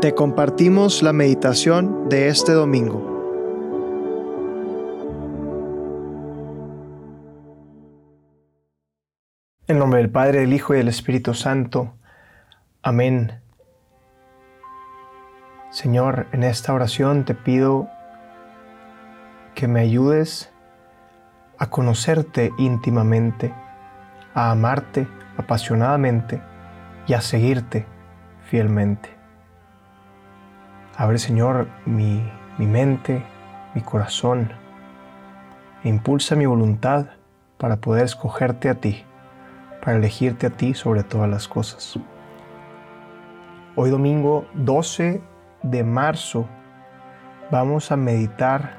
Te compartimos la meditación de este domingo. En nombre del Padre, del Hijo y del Espíritu Santo. Amén. Señor, en esta oración te pido que me ayudes a conocerte íntimamente, a amarte apasionadamente y a seguirte fielmente. Abre, Señor, mi, mi mente, mi corazón, e impulsa mi voluntad para poder escogerte a ti, para elegirte a ti sobre todas las cosas. Hoy domingo 12 de marzo vamos a meditar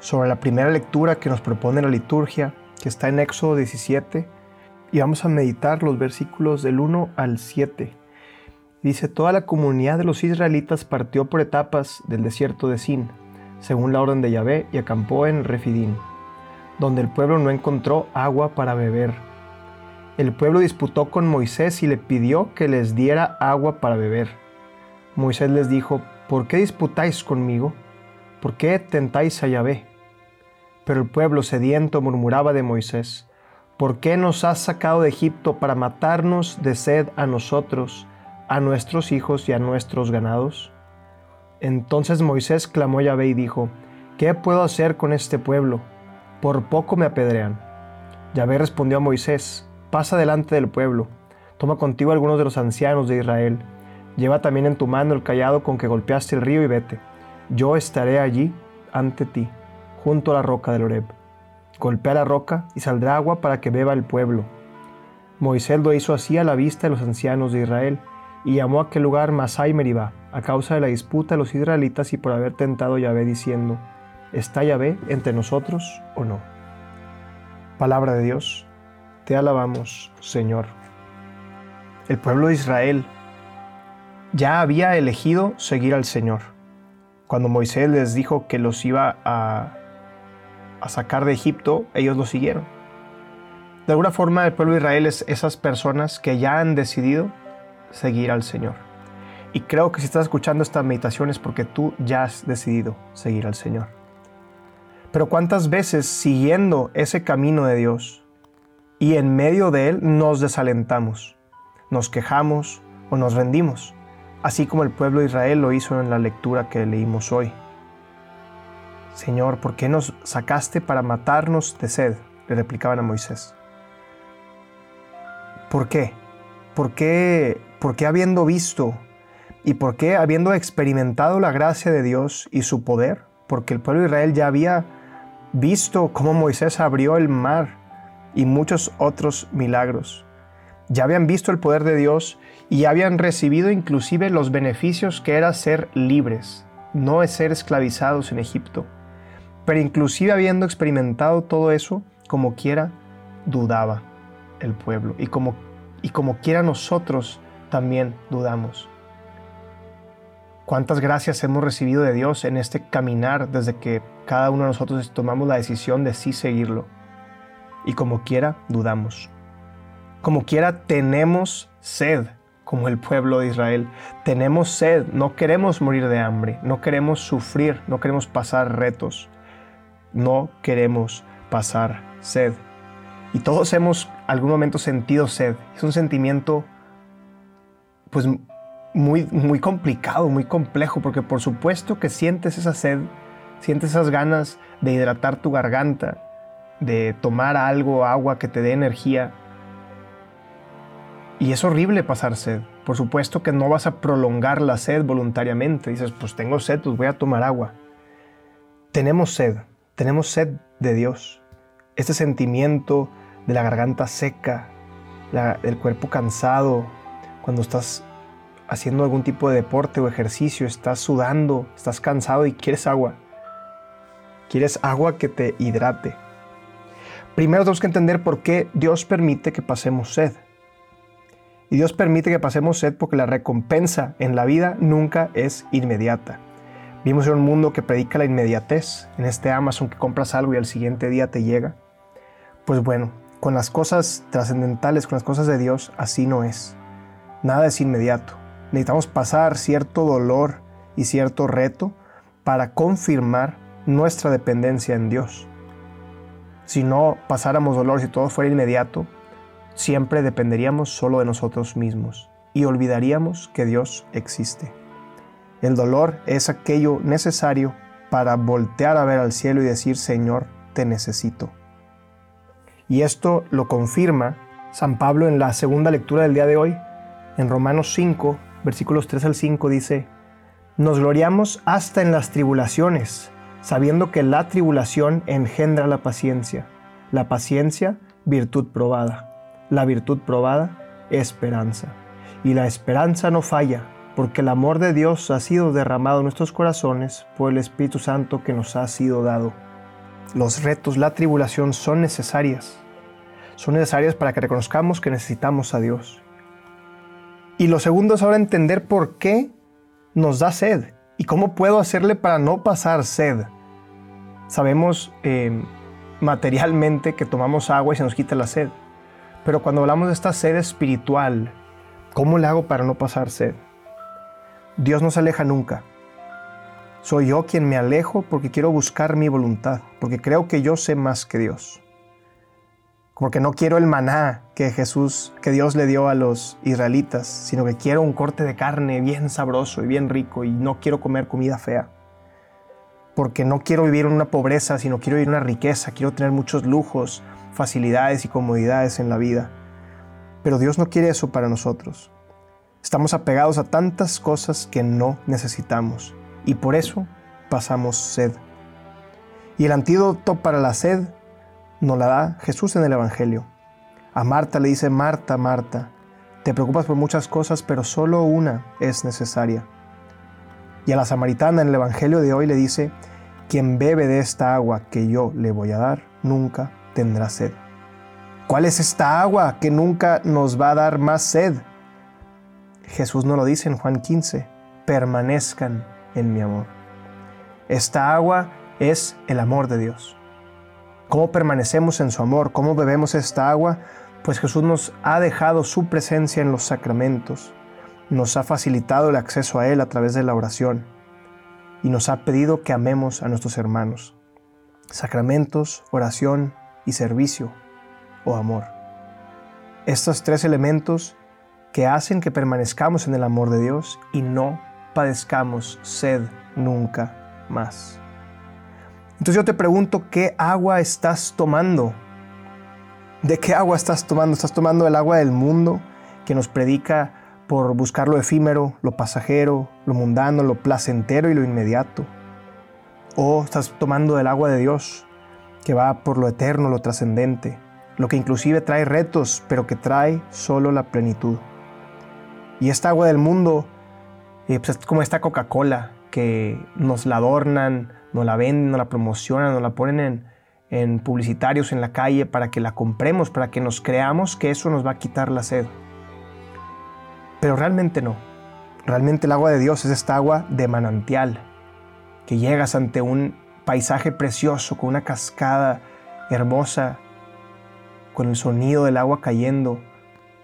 sobre la primera lectura que nos propone la liturgia, que está en Éxodo 17, y vamos a meditar los versículos del 1 al 7. Dice, toda la comunidad de los israelitas partió por etapas del desierto de Sin, según la orden de Yahvé, y acampó en Refidín, donde el pueblo no encontró agua para beber. El pueblo disputó con Moisés y le pidió que les diera agua para beber. Moisés les dijo, ¿por qué disputáis conmigo? ¿Por qué tentáis a Yahvé? Pero el pueblo sediento murmuraba de Moisés, ¿por qué nos has sacado de Egipto para matarnos de sed a nosotros? A nuestros hijos y a nuestros ganados? Entonces Moisés clamó a Yahvé y dijo, ¿qué puedo hacer con este pueblo? Por poco me apedrean. Yahvé respondió a Moisés, pasa delante del pueblo, toma contigo algunos de los ancianos de Israel, lleva también en tu mano el callado con que golpeaste el río y vete. Yo estaré allí ante ti, junto a la roca del Oreb. Golpea la roca y saldrá agua para que beba el pueblo. Moisés lo hizo así a la vista de los ancianos de Israel, y llamó a aquel lugar Masai Meribá, a causa de la disputa de los israelitas y por haber tentado a Yahvé diciendo, ¿está Yahvé entre nosotros o no? Palabra de Dios, te alabamos, Señor. El pueblo de Israel ya había elegido seguir al Señor. Cuando Moisés les dijo que los iba a, a sacar de Egipto, ellos lo siguieron. De alguna forma, el pueblo de Israel es esas personas que ya han decidido seguir al Señor. Y creo que si estás escuchando esta meditación es porque tú ya has decidido seguir al Señor. Pero cuántas veces siguiendo ese camino de Dios y en medio de él nos desalentamos, nos quejamos o nos rendimos, así como el pueblo de Israel lo hizo en la lectura que leímos hoy. Señor, ¿por qué nos sacaste para matarnos de sed? Le replicaban a Moisés. ¿Por qué? ¿Por qué ¿Por qué habiendo visto y por qué habiendo experimentado la gracia de Dios y su poder? Porque el pueblo de Israel ya había visto cómo Moisés abrió el mar y muchos otros milagros. Ya habían visto el poder de Dios y habían recibido inclusive los beneficios que era ser libres, no ser esclavizados en Egipto. Pero inclusive habiendo experimentado todo eso, como quiera, dudaba el pueblo. Y como, y como quiera nosotros también dudamos. ¿Cuántas gracias hemos recibido de Dios en este caminar desde que cada uno de nosotros tomamos la decisión de sí seguirlo? Y como quiera, dudamos. Como quiera, tenemos sed, como el pueblo de Israel. Tenemos sed, no queremos morir de hambre, no queremos sufrir, no queremos pasar retos, no queremos pasar sed. Y todos hemos algún momento sentido sed. Es un sentimiento pues muy, muy complicado, muy complejo, porque por supuesto que sientes esa sed, sientes esas ganas de hidratar tu garganta, de tomar algo, agua que te dé energía. Y es horrible pasar sed. Por supuesto que no vas a prolongar la sed voluntariamente. Dices, pues tengo sed, pues voy a tomar agua. Tenemos sed, tenemos sed de Dios. Este sentimiento de la garganta seca, el cuerpo cansado, cuando estás haciendo algún tipo de deporte o ejercicio, estás sudando, estás cansado y quieres agua. Quieres agua que te hidrate. Primero tenemos que entender por qué Dios permite que pasemos sed. Y Dios permite que pasemos sed porque la recompensa en la vida nunca es inmediata. Vimos en un mundo que predica la inmediatez, en este Amazon que compras algo y al siguiente día te llega. Pues bueno, con las cosas trascendentales, con las cosas de Dios, así no es. Nada es inmediato. Necesitamos pasar cierto dolor y cierto reto para confirmar nuestra dependencia en Dios. Si no pasáramos dolor, si todo fuera inmediato, siempre dependeríamos solo de nosotros mismos y olvidaríamos que Dios existe. El dolor es aquello necesario para voltear a ver al cielo y decir, Señor, te necesito. Y esto lo confirma San Pablo en la segunda lectura del día de hoy. En Romanos 5, versículos 3 al 5 dice, Nos gloriamos hasta en las tribulaciones, sabiendo que la tribulación engendra la paciencia, la paciencia virtud probada, la virtud probada esperanza, y la esperanza no falla, porque el amor de Dios ha sido derramado en nuestros corazones por el Espíritu Santo que nos ha sido dado. Los retos, la tribulación son necesarias. Son necesarias para que reconozcamos que necesitamos a Dios. Y lo segundo es ahora entender por qué nos da sed y cómo puedo hacerle para no pasar sed. Sabemos eh, materialmente que tomamos agua y se nos quita la sed. Pero cuando hablamos de esta sed espiritual, ¿cómo le hago para no pasar sed? Dios no se aleja nunca. Soy yo quien me alejo porque quiero buscar mi voluntad, porque creo que yo sé más que Dios. Porque no quiero el maná que Jesús, que Dios le dio a los israelitas, sino que quiero un corte de carne bien sabroso y bien rico y no quiero comer comida fea. Porque no quiero vivir en una pobreza, sino quiero vivir en una riqueza, quiero tener muchos lujos, facilidades y comodidades en la vida. Pero Dios no quiere eso para nosotros. Estamos apegados a tantas cosas que no necesitamos y por eso pasamos sed. Y el antídoto para la sed nos la da Jesús en el Evangelio. A Marta le dice, Marta, Marta, te preocupas por muchas cosas, pero solo una es necesaria. Y a la samaritana en el Evangelio de hoy le dice, quien bebe de esta agua que yo le voy a dar, nunca tendrá sed. ¿Cuál es esta agua que nunca nos va a dar más sed? Jesús nos lo dice en Juan 15, permanezcan en mi amor. Esta agua es el amor de Dios. ¿Cómo permanecemos en su amor? ¿Cómo bebemos esta agua? Pues Jesús nos ha dejado su presencia en los sacramentos, nos ha facilitado el acceso a Él a través de la oración y nos ha pedido que amemos a nuestros hermanos. Sacramentos, oración y servicio o amor. Estos tres elementos que hacen que permanezcamos en el amor de Dios y no padezcamos sed nunca más. Entonces yo te pregunto, ¿qué agua estás tomando? ¿De qué agua estás tomando? ¿Estás tomando el agua del mundo que nos predica por buscar lo efímero, lo pasajero, lo mundano, lo placentero y lo inmediato? ¿O estás tomando el agua de Dios que va por lo eterno, lo trascendente, lo que inclusive trae retos, pero que trae solo la plenitud? Y esta agua del mundo eh, pues es como esta Coca-Cola que nos la adornan, nos la venden, nos la promocionan, nos la ponen en, publicitarios en la calle para que la compremos, para que nos creamos que eso nos va a quitar la sed. Pero realmente no. Realmente el agua de Dios es esta agua de manantial, que llegas ante un paisaje precioso, con una cascada hermosa, con el sonido del agua cayendo.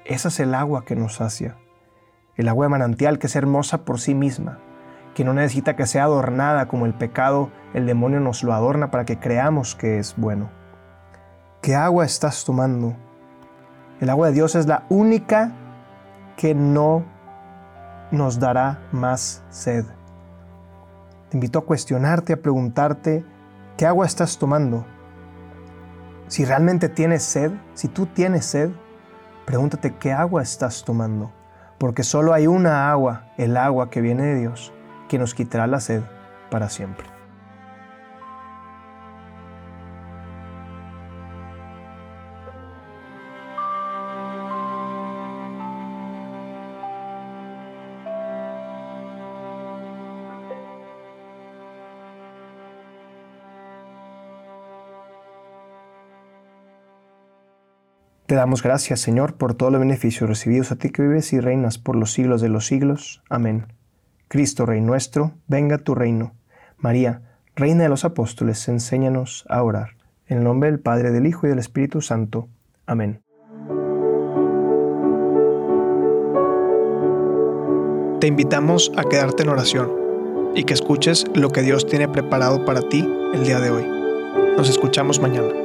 Esa es el agua que nos sacia el agua de manantial que es hermosa por sí misma, que no necesita que sea adornada como el pecado, el demonio nos lo adorna para que creamos que es bueno. ¿Qué agua estás tomando? El agua de Dios es la única que no nos dará más sed. Te invito a cuestionarte, a preguntarte, ¿qué agua estás tomando? Si realmente tienes sed, si tú tienes sed, pregúntate qué agua estás tomando porque solo hay una agua, el agua que viene de Dios, que nos quitará la sed para siempre. Te damos gracias, Señor, por todo los beneficios recibidos a ti que vives y reinas por los siglos de los siglos. Amén. Cristo, Rey nuestro, venga tu reino. María, Reina de los Apóstoles, enséñanos a orar. En el nombre del Padre, del Hijo y del Espíritu Santo. Amén. Te invitamos a quedarte en oración y que escuches lo que Dios tiene preparado para ti el día de hoy. Nos escuchamos mañana.